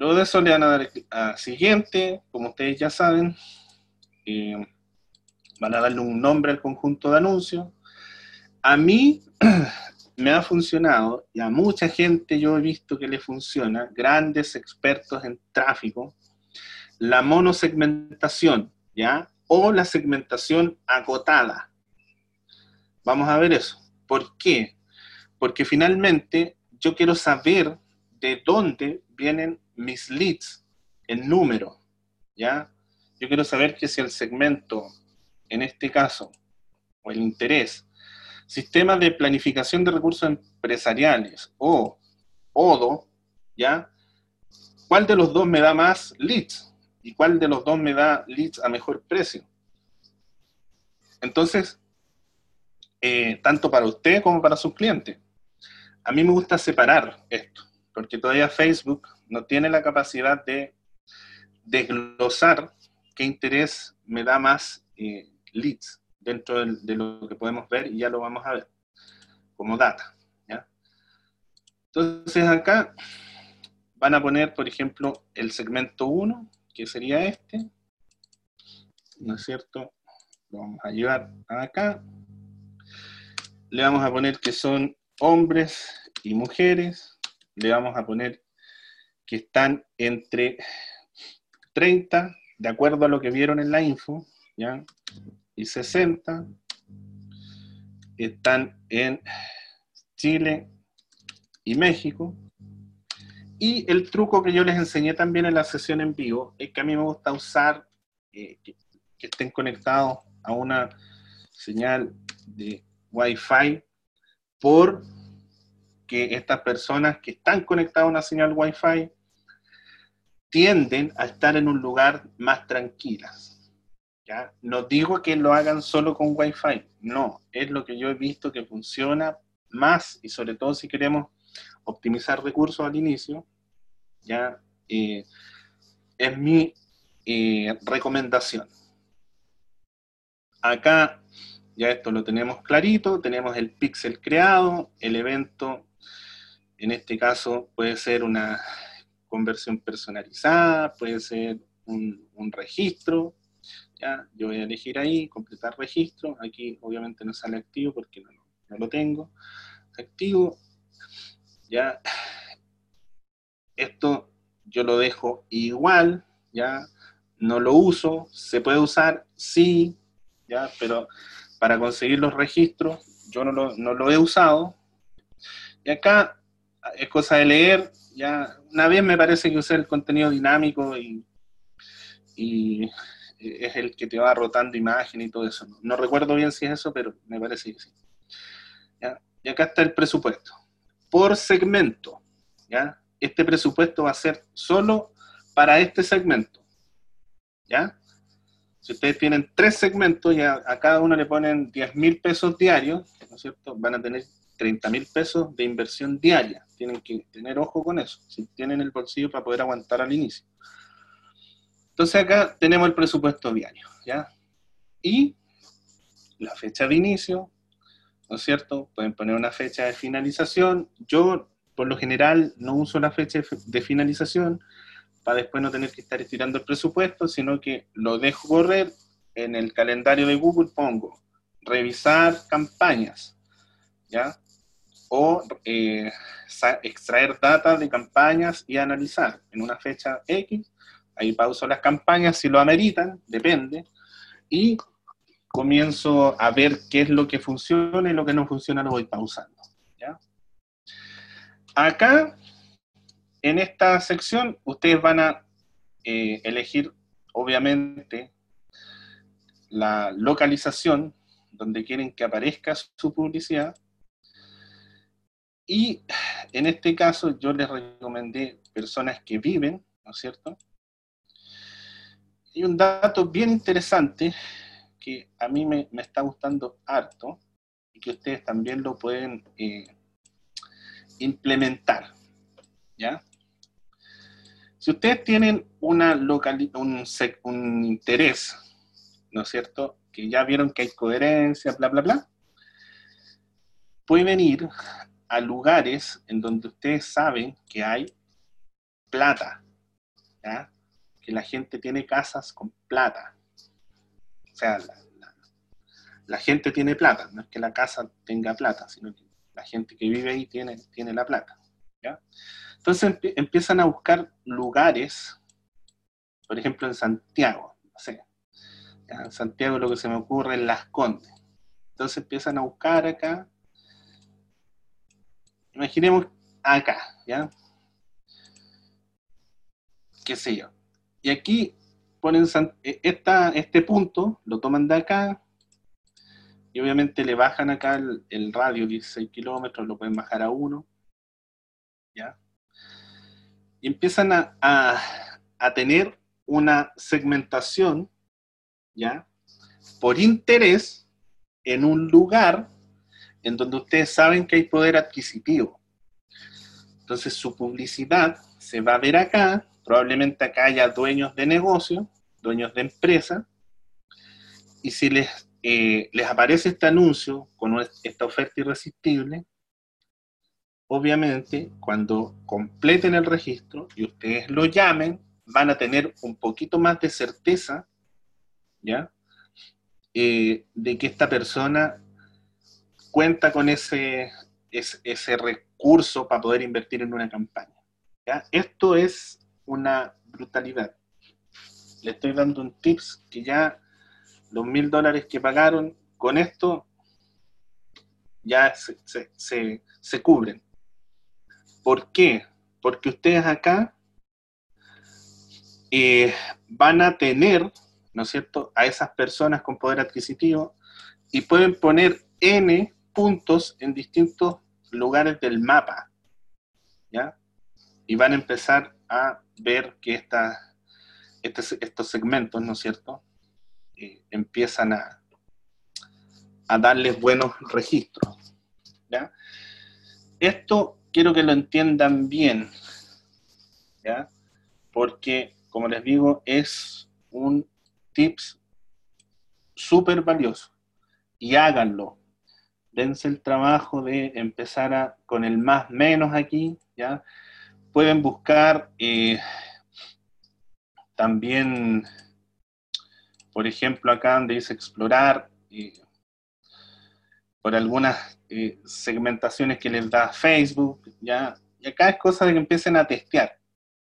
Luego de eso le van a dar a siguiente, como ustedes ya saben, eh, van a darle un nombre al conjunto de anuncios. A mí me ha funcionado y a mucha gente yo he visto que le funciona, grandes expertos en tráfico, la monosegmentación, ¿ya? O la segmentación acotada. Vamos a ver eso. ¿Por qué? Porque finalmente yo quiero saber de dónde vienen mis leads en número, ¿ya? Yo quiero saber que si el segmento, en este caso, o el interés, sistema de planificación de recursos empresariales o ODO, ¿ya? ¿Cuál de los dos me da más leads? ¿Y cuál de los dos me da leads a mejor precio? Entonces, eh, tanto para usted como para sus clientes. A mí me gusta separar esto, porque todavía Facebook no tiene la capacidad de desglosar qué interés me da más eh, leads dentro de, lo que podemos ver y ya lo vamos a ver como data. Entonces acá van a poner, por ejemplo, el segmento 1, que sería este, ¿no es cierto? Lo vamos a llevar acá. Le vamos a poner que son hombres y mujeres. Le vamos a poner que están entre 30, de acuerdo a lo que vieron en la info, y 60 están en Chile y México. Y el truco que yo les enseñé también en la sesión en vivo es que a mí me gusta usar eh, que, que, estén conectados a una señal de Wi-Fi por que estas personas que están conectadas a una señal Wi-Fi tienden a estar en un lugar más tranquilas. No digo que lo hagan solo con Wi-Fi, no, es lo que yo he visto que funciona más y sobre todo si queremos optimizar recursos al inicio, ya eh, es mi eh, recomendación. Acá ya esto lo tenemos clarito, tenemos el pixel creado, el evento, en este caso puede ser una conversión personalizada, puede ser un, registro, ¿ya? Yo voy a elegir ahí, completar registro, aquí obviamente no sale activo porque no, no lo tengo, activo, ya, esto yo lo dejo igual, ya, no lo uso, se puede usar, sí, ya, pero para conseguir los registros yo no lo, no lo he usado, y acá es cosa de leer, ya una vez me parece que usé el contenido dinámico y, es el que te va rotando imagen y todo eso. No, recuerdo bien si es eso, pero me parece que sí. Y acá está el presupuesto. Por segmento, ¿ya? Este presupuesto va a ser solo para este segmento. ¿Ya? Si ustedes tienen tres segmentos y a, cada uno le ponen 10 mil pesos diarios, ¿no es cierto? Van a tener 30 mil pesos de inversión diaria. Tienen que tener ojo con eso, si tienen el bolsillo para poder aguantar al inicio. Entonces acá tenemos el presupuesto diario, ¿ya? Y la fecha de inicio, ¿no es cierto? Pueden poner una fecha de finalización. Yo, por lo general, no uso la fecha de finalización para después no tener que estar estirando el presupuesto, sino que lo dejo correr en el calendario de Google, pongo revisar campañas, ¿ya? O eh, extraer data de campañas y analizar en una fecha X. Ahí pauso las campañas si lo ameritan, depende, y comienzo a ver qué es lo que funciona y lo que no funciona lo voy pausando. Acá, en esta sección, ustedes van a eh, elegir, obviamente, la localización donde quieren que aparezca su publicidad Y en este caso yo les recomendé personas que viven, ¿no es cierto? Y un dato bien interesante que a mí me, está gustando harto y que ustedes también lo pueden eh, implementar. ¿Ya? Si ustedes tienen una un, un interés, ¿no es cierto? Que ya vieron que hay coherencia, bla, bla, bla, pueden ir a lugares en donde ustedes saben que hay plata, que la gente tiene casas con plata. O sea, la, gente tiene plata, no es que la casa tenga plata, sino que la gente que vive ahí tiene, tiene la plata. Entonces empiezan a buscar lugares, por ejemplo en Santiago, no sé, en Santiago lo que se me ocurre en Las Condes. Entonces empiezan a buscar acá, imaginemos acá, ¿ya? ¿Qué sé yo? Y aquí ponen e, este punto, lo toman de acá, y obviamente le bajan acá el, radio 16 kilómetros, lo pueden bajar a 1, ¿ya? Y empiezan a, a, tener una segmentación, ¿ya? Por interés en un lugar en donde ustedes saben que hay poder adquisitivo. Entonces su publicidad se va a ver acá, probablemente acá haya dueños de negocio, dueños de empresa, y si les, eh, les aparece este anuncio con esta oferta irresistible, obviamente cuando completen el registro y ustedes lo llamen, van a tener un poquito más de certeza, ¿ya? Eh, de que esta persona cuenta con ese, ese, recurso para poder invertir en una campaña. Esto es una brutalidad. Le estoy dando un tips que ya los mil dólares que pagaron con esto ya se, cubren. ¿Por qué? Porque ustedes acá eh, van a tener, ¿no es cierto?, a esas personas con poder adquisitivo y pueden poner N puntos en distintos lugares del mapa, ¿ya? Y van a empezar a ver que esta, este estos segmentos, ¿no es cierto?, eh, empiezan a, a darles buenos registros. ¿ya? Esto quiero que lo entiendan bien, ¿ya? porque, como les digo, es un tips súper valioso. Y háganlo. Dense el trabajo de empezar a, con el más menos aquí, ¿ya? pueden buscar eh, también, por ejemplo, acá donde dice explorar, eh, por algunas eh, segmentaciones que les da Facebook, ¿ya? Y acá es cosa de que empiecen a testear.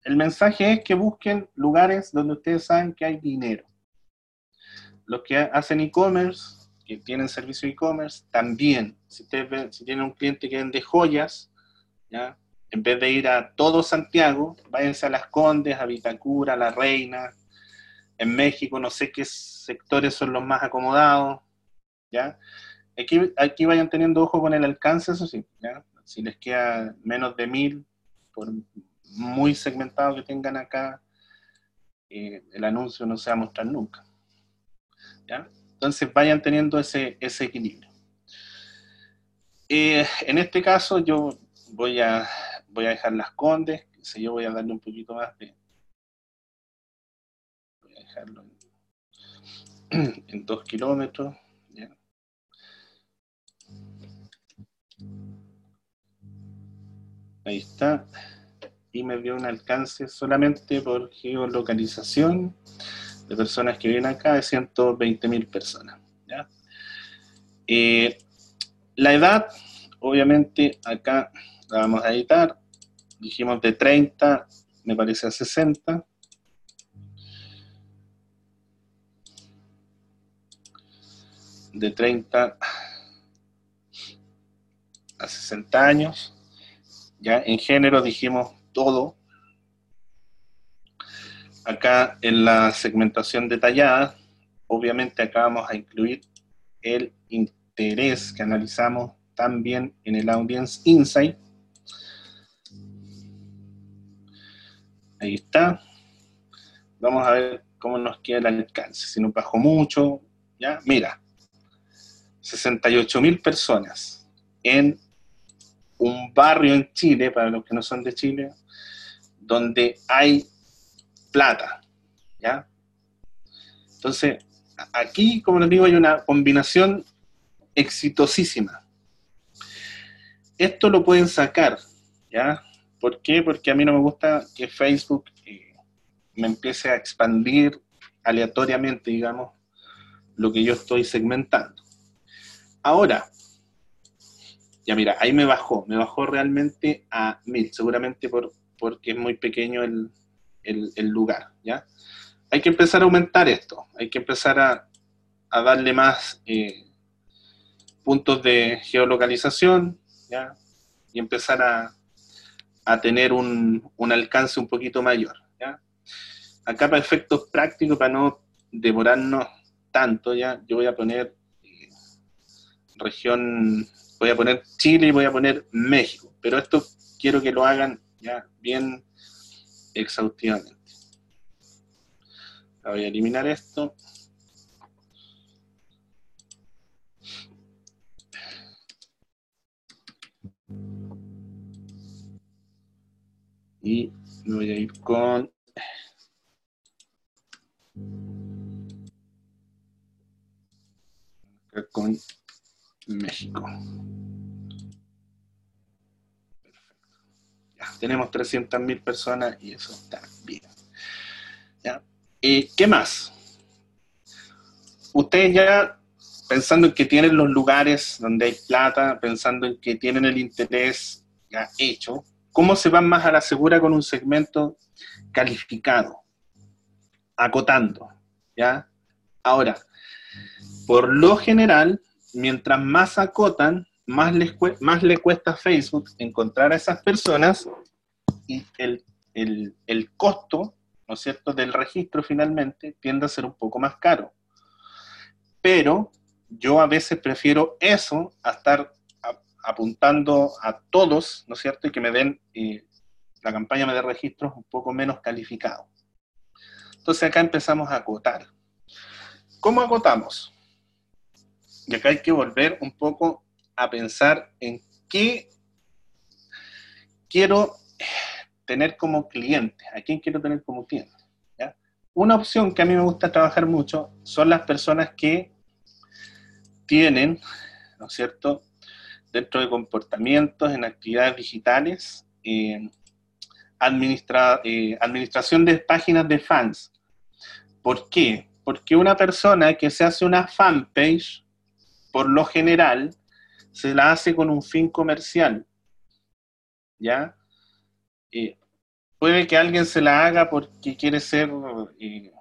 El mensaje es que busquen lugares donde ustedes saben que hay dinero. Los que hacen e-commerce, que tienen servicio e-commerce, también. Si, tienen un cliente que vende joyas, ¿ya? en vez de ir a todo Santiago, váyanse a Las Condes, a Vitacura, a La Reina. En México no sé qué sectores son los más acomodados, ¿ya? Aquí, vayan teniendo ojo con el alcance, eso sí. Si les queda menos de mil, por muy segmentado que tengan acá, eh, el anuncio no se va a mostrar nunca. Entonces vayan teniendo ese, ese equilibrio. Eh, en este caso yo voy a voy a dejar las condes, si yo voy a darle un poquito más de... Voy a dejarlo en, dos kilómetros. Ahí está. Y me dio un alcance solamente por geolocalización de personas que viven acá de 120 mil personas. Eh, la edad, obviamente, acá la vamos a editar. Dijimos de 30, me parece a 60. De 30 a 60 años. Ya en género dijimos todo acá en la segmentación detallada, obviamente acá vamos a incluir el interés que analizamos también en el Audience Insight. Ahí está. Vamos a ver cómo nos queda el alcance. Si nos bajó mucho, ya, mira, 68 mil personas en un barrio en Chile, para los que no son de Chile, donde hay plata, ¿ya? Entonces, aquí, como les digo, hay una combinación exitosísima. Esto lo pueden sacar, ¿ya? ¿Por qué? Porque a mí no me gusta que Facebook eh, me empiece a expandir aleatoriamente, digamos, lo que yo estoy segmentando. Ahora, ya mira, ahí me bajó, me bajó realmente a mil, seguramente por, porque es muy pequeño el, lugar, ¿ya? Hay que empezar a aumentar esto, hay que empezar a, darle más eh, puntos de geolocalización, ¿ya? Y empezar a, tener un, un, alcance un poquito mayor, ¿ya? Acá para efectos prácticos, para no demorarnos tanto, ¿ya? Yo voy a poner eh, región, voy a poner Chile y voy a poner México, pero esto quiero que lo hagan ya bien exhaustivamente. Voy a eliminar esto. Y voy a ir con con México. Tenemos 300.000 personas y eso está bien. ¿Y qué más? Ustedes ya, pensando en que tienen los lugares donde hay plata, pensando en que tienen el interés ya hecho, ¿cómo se van más a la segura con un segmento calificado? Acotando, ¿ya? Ahora, por lo general, mientras más acotan, más, les más le cuesta a Facebook encontrar a esas personas y el, el, costo, ¿no es cierto?, del registro finalmente tiende a ser un poco más caro. Pero yo a veces prefiero eso a estar apuntando a todos, ¿no es cierto?, y que me den, eh, la campaña me dé registros un poco menos calificados. Entonces acá empezamos a acotar. ¿Cómo acotamos? Y acá hay que volver un poco a pensar en qué quiero tener como cliente, a quién quiero tener como cliente. Una opción que a mí me gusta trabajar mucho son las personas que tienen, ¿no es cierto?, dentro de comportamientos en actividades digitales, eh, administración de páginas de fans. ¿Por qué? Porque una persona que se hace una fanpage, por lo general, se la hace con un fin comercial. ¿Ya? Puede que alguien se la haga porque quiere ser eh,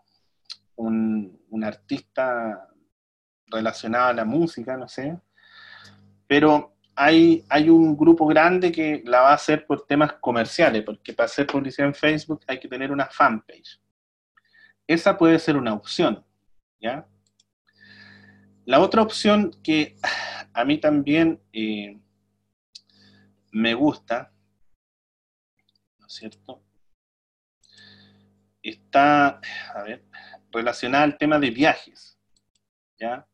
un, artista relacionado a la música, no sé. Pero hay, hay un grupo grande que la va a hacer por temas comerciales, porque para hacer publicidad en Facebook hay que tener una fanpage. Esa puede ser una opción, ¿ya? La otra opción que a mí también eh, me gusta, ¿no es cierto? Está, a ver, relacionada al tema de viajes, ¿ya?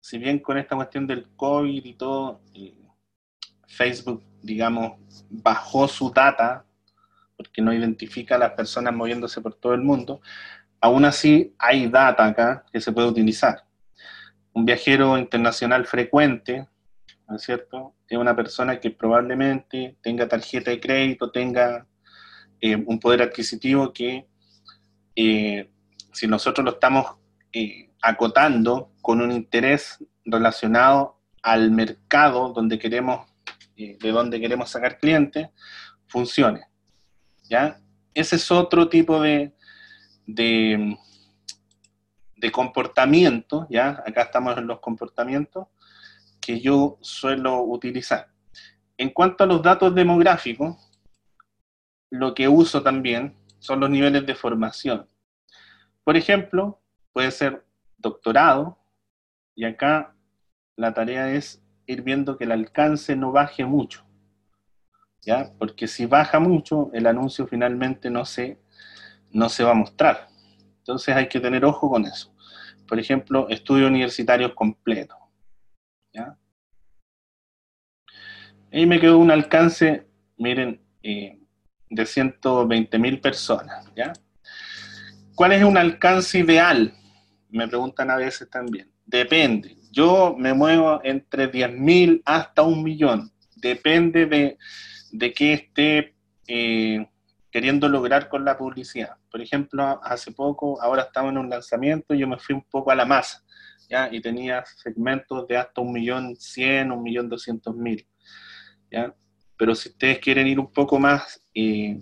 Si bien con esta cuestión del COVID y todo, eh, Facebook, digamos, bajó su data, porque no identifica a las personas moviéndose por todo el mundo, aún así hay data acá que se puede utilizar un viajero internacional frecuente, ¿no es cierto? Es una persona que probablemente tenga tarjeta de crédito, tenga eh, un poder adquisitivo que eh, si nosotros lo estamos eh, acotando con un interés relacionado al mercado donde queremos, de donde queremos sacar clientes, funcione. ¿ya? Ese es otro tipo de, de de comportamiento, ¿ya? Acá estamos en los comportamientos que yo suelo utilizar. En cuanto a los datos demográficos, lo que uso también son los niveles de formación. Por ejemplo, puede ser doctorado, y acá la tarea es ir viendo que el alcance no baje mucho, ¿ya? Porque si baja mucho, el anuncio finalmente no se no se va a mostrar. Entonces hay que tener ojo con eso. Por ejemplo, estudios universitarios completos. ¿ya? Ahí me quedó un alcance, miren, eh, de 120 mil personas. ¿ya? ¿Cuál es un alcance ideal? Me preguntan a veces también. Depende. Yo me muevo entre 10 mil hasta un millón. Depende de, de qué esté eh, queriendo lograr con la publicidad. Por ejemplo, hace poco, ahora estamos en un lanzamiento, yo me fui un poco a la masa, ¿ya? Y tenía segmentos de hasta un millón cien, un millón doscientos mil, ¿ya? Pero si ustedes quieren ir un poco más, eh,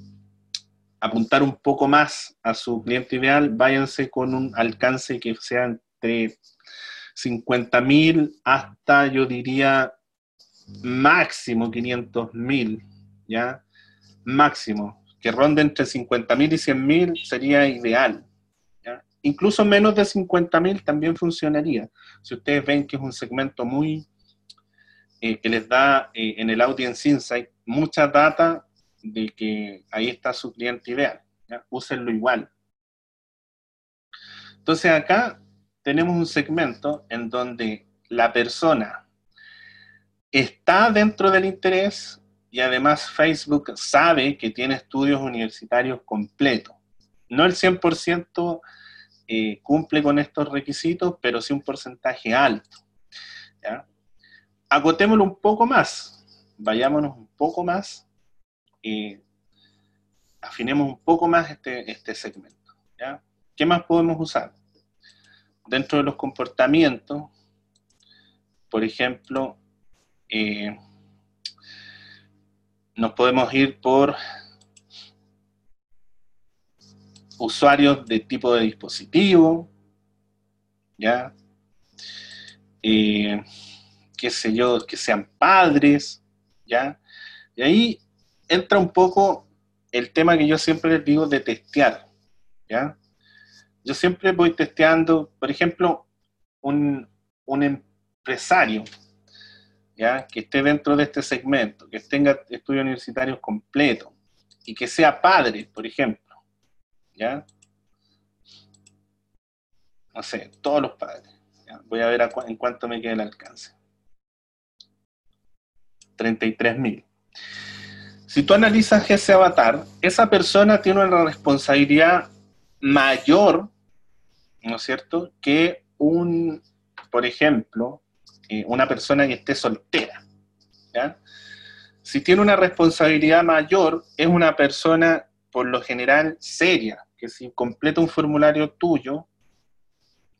apuntar un poco más a su cliente ideal, váyanse con un alcance que sea entre 50 mil hasta, yo diría, máximo 500 mil, ¿ya? Máximo que ronde entre 50.000 y 100.000 sería ideal. Incluso menos de 50.000 también funcionaría. Si ustedes ven que es un segmento muy, eh, que les da eh, en el Audience Insight mucha data de que ahí está su cliente ideal. Úsenlo igual. Entonces acá tenemos un segmento en donde la persona está dentro del interés y además Facebook sabe que tiene estudios universitarios completos. No el 100% eh, cumple con estos requisitos, pero sí un porcentaje alto. ¿ya? Agotémoslo un poco más, vayámonos un poco más, y afinemos un poco más este, este segmento. ¿ya? ¿Qué más podemos usar? Dentro de los comportamientos, por ejemplo, eh, nos podemos ir por usuarios de tipo de dispositivo, ¿ya? Eh, qué sé yo, que sean padres, ¿ya? Y ahí entra un poco el tema que yo siempre les digo de testear, ¿ya? Yo siempre voy testeando, por ejemplo, un, un empresario, que esté dentro de este segmento, que tenga estudios universitarios completos y que sea padre, por ejemplo, ¿ya? No sé, todos los padres. Voy a ver en cuánto me queda el alcance. 33.000. Si tú analizas ese avatar, esa persona tiene una responsabilidad mayor, ¿no es cierto?, que un, por ejemplo, eh, una persona que esté soltera. Si tiene una responsabilidad mayor, es una persona por lo general seria, que si completa un formulario tuyo,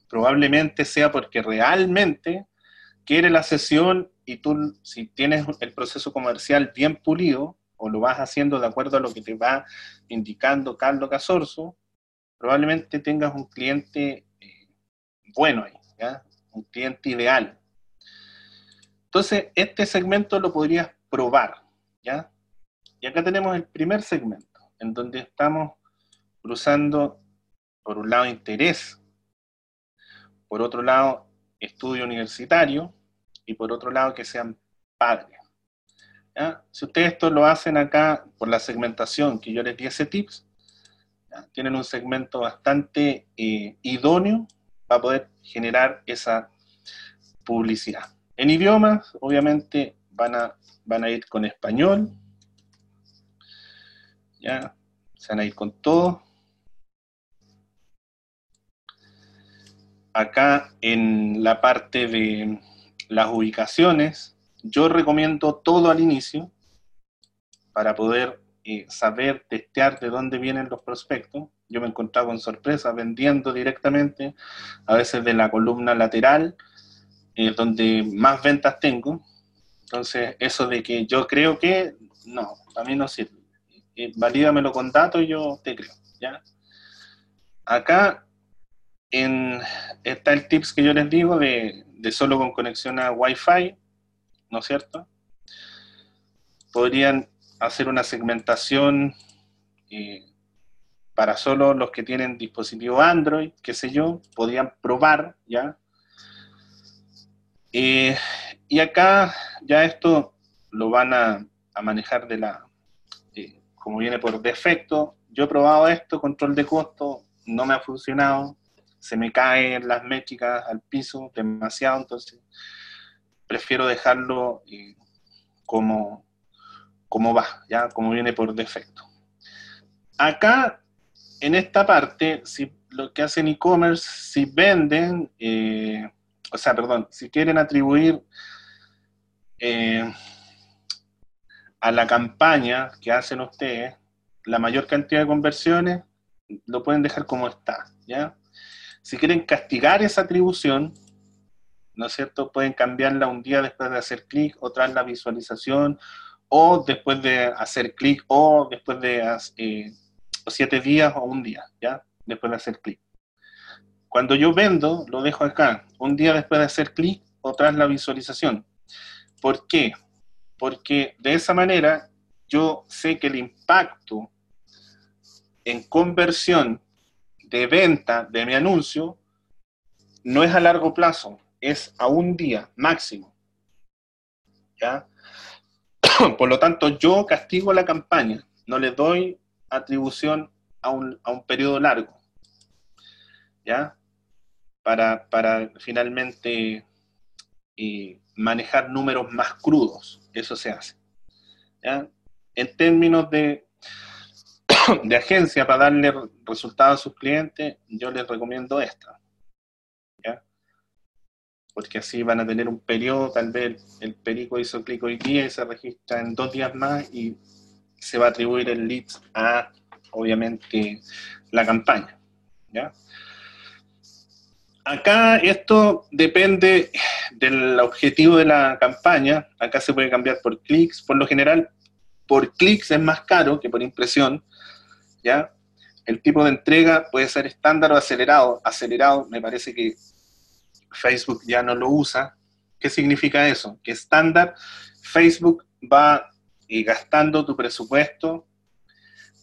probablemente sea porque realmente quiere la sesión y tú, si tienes el proceso comercial bien pulido, o lo vas haciendo de acuerdo a lo que te va indicando Carlos Casorzo, probablemente tengas un cliente eh, bueno ahí, un cliente ideal. Entonces, este segmento lo podrías probar, ¿ya? Y acá tenemos el primer segmento, en donde estamos cruzando, por un lado, interés, por otro lado, estudio universitario, y por otro lado, que sean padres. Si ustedes esto lo hacen acá por la segmentación que yo les di ese tips, tienen un segmento bastante eh, idóneo para poder generar esa publicidad. En idiomas, obviamente, van a, van a ir con español. Ya, se van a ir con todo. Acá en la parte de las ubicaciones, yo recomiendo todo al inicio para poder eh, saber testear de dónde vienen los prospectos. Yo me he encontrado con sorpresas vendiendo directamente, a veces de la columna lateral, eh, donde más ventas tengo. Entonces, eso de que yo creo que, no, a mí no sirve. Eh, valídamelo con datos y yo te creo, ¿ya? Acá en, está el tips que yo les digo de, de solo con conexión a Wi-Fi, ¿no es cierto? Podrían hacer una segmentación eh, para solo los que tienen dispositivo Android, qué sé yo, podrían probar, ¿ya? Eh, y acá ya esto lo van a, manejar de la, como viene por defecto, yo he probado esto, control de costo, no me ha funcionado, se me caen las métricas al piso demasiado, entonces prefiero dejarlo eh, como, como va, ya como viene por defecto. Acá, en esta parte, si lo que hacen e-commerce, si venden, eh, o sea, perdón, si quieren atribuir eh, a la campaña que hacen ustedes la mayor cantidad de conversiones, lo pueden dejar como está, ¿ya? Si quieren castigar esa atribución, ¿no es cierto? Pueden cambiarla un día después de hacer clic o tras la visualización, o después de hacer clic, o después de eh, siete días o un día, ¿ya? Después de hacer clic. Cuando yo vendo, lo dejo acá, un día después de hacer clic o tras la visualización. ¿Por qué? Porque de esa manera yo sé que el impacto en conversión de venta de mi anuncio no es a largo plazo, es a un día máximo. ¿Ya? Por lo tanto, yo castigo la campaña, no le doy atribución a un, periodo largo. ¿Ya? Para, finalmente eh, manejar números más crudos. Eso se hace. ¿Ya? En términos de de agencia para darle resultados a sus clientes, yo les recomiendo esta. Porque así van a tener un periodo, tal vez el perico hizo clic hoy día y se registra en dos días más y se va a atribuir el lead a, obviamente, la campaña. ¿ya? Acá esto depende del objetivo de la campaña. Acá se puede cambiar por clics. Por lo general, por clics es más caro que por impresión. ¿Ya? El tipo de entrega puede ser estándar o acelerado. Acelerado me parece que Facebook ya no lo usa. ¿Qué significa eso? Que estándar, Facebook va eh, gastando tu presupuesto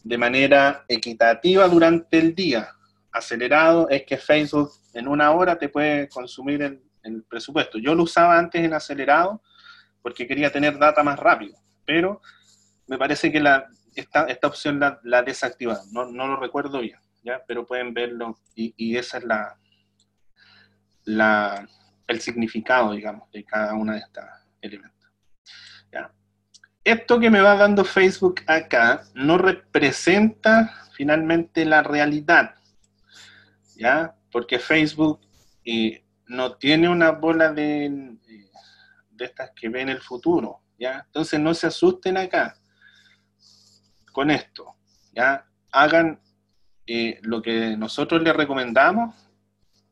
de manera equitativa durante el día. Acelerado es que Facebook en una hora te puede consumir el, el presupuesto. Yo lo usaba antes en acelerado porque quería tener data más rápido, pero me parece que la esta, esta opción la, la desactivaron, no, no, lo recuerdo bien, ¿ya? pero pueden verlo y, y esa es la, la, el significado, digamos, de cada una de estos elementos. ¿ya? Esto que me va dando Facebook acá no representa finalmente la realidad, ¿ya? Porque Facebook eh, no tiene una bola de, de estas que ven el futuro, ¿ya? Entonces no se asusten acá con esto. ¿ya? Hagan eh, lo que nosotros les recomendamos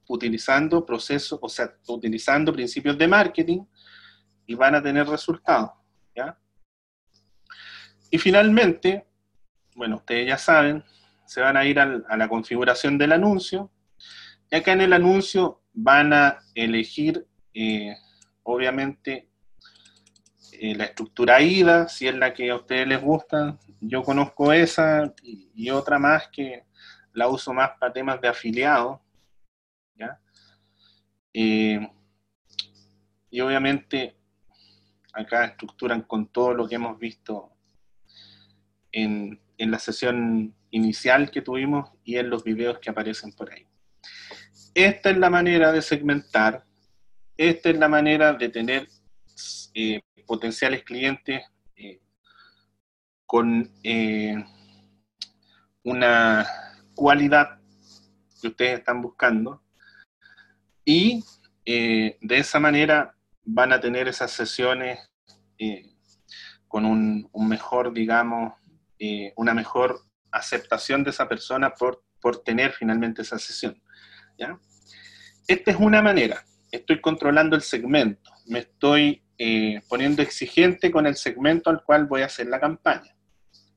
utilizando procesos, o sea, utilizando principios de marketing y van a tener resultados. Y finalmente, bueno, ustedes ya saben, se van a ir a la configuración del anuncio. Y acá en el anuncio van a elegir, eh, obviamente, eh, la estructura IDA, si es la que a ustedes les gusta. Yo conozco esa y, otra más que la uso más para temas de afiliado. Eh, y obviamente acá estructuran con todo lo que hemos visto en, en la sesión inicial que tuvimos y en los videos que aparecen por ahí. Esta es la manera de segmentar, esta es la manera de tener eh, potenciales clientes eh, con eh, una cualidad que ustedes están buscando y eh, de esa manera van a tener esas sesiones con un, mejor, digamos, una mejor aceptación de esa persona por, por tener finalmente esa sesión. ¿ya? Esta es una manera. Estoy controlando el segmento. Me estoy eh, poniendo exigente con el segmento al cual voy a hacer la campaña.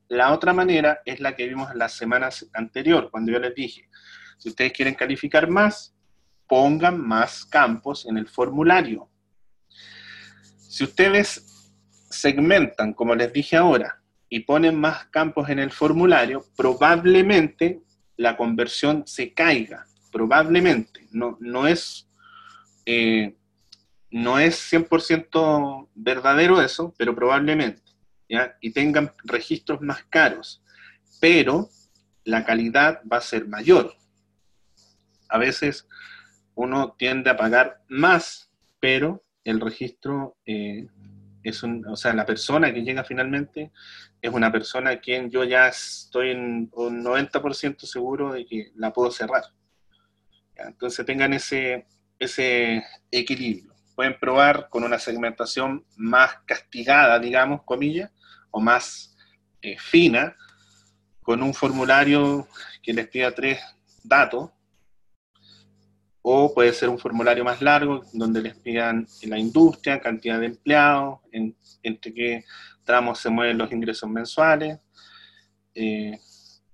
La otra manera es la que vimos en las semanas anterior, cuando yo les dije, si ustedes quieren calificar más, pongan más campos en el formulario. Si ustedes segmentan, como les dije ahora, y ponen más campos en el formulario, probablemente la conversión se caiga, probablemente. No, no es eh, no es 100% verdadero eso, pero probablemente, ¿ya? Y tengan registros más caros. Pero la calidad va a ser mayor. A veces uno tiende a pagar más, pero el registro eh, es un, o sea, la persona que llega finalmente es una persona a quien yo ya estoy en un 90% seguro de que la puedo cerrar. Entonces tengan ese, ese equilibrio. Pueden probar con una segmentación más castigada, digamos, comillas, o más eh, fina, con un formulario que les pida tres datos, o puede ser un formulario más largo donde les pidan la industria, cantidad de empleados, entre qué tramos se mueven los ingresos mensuales, eh,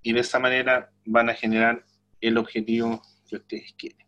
y de esa manera van a generar el objetivo que ustedes quieren.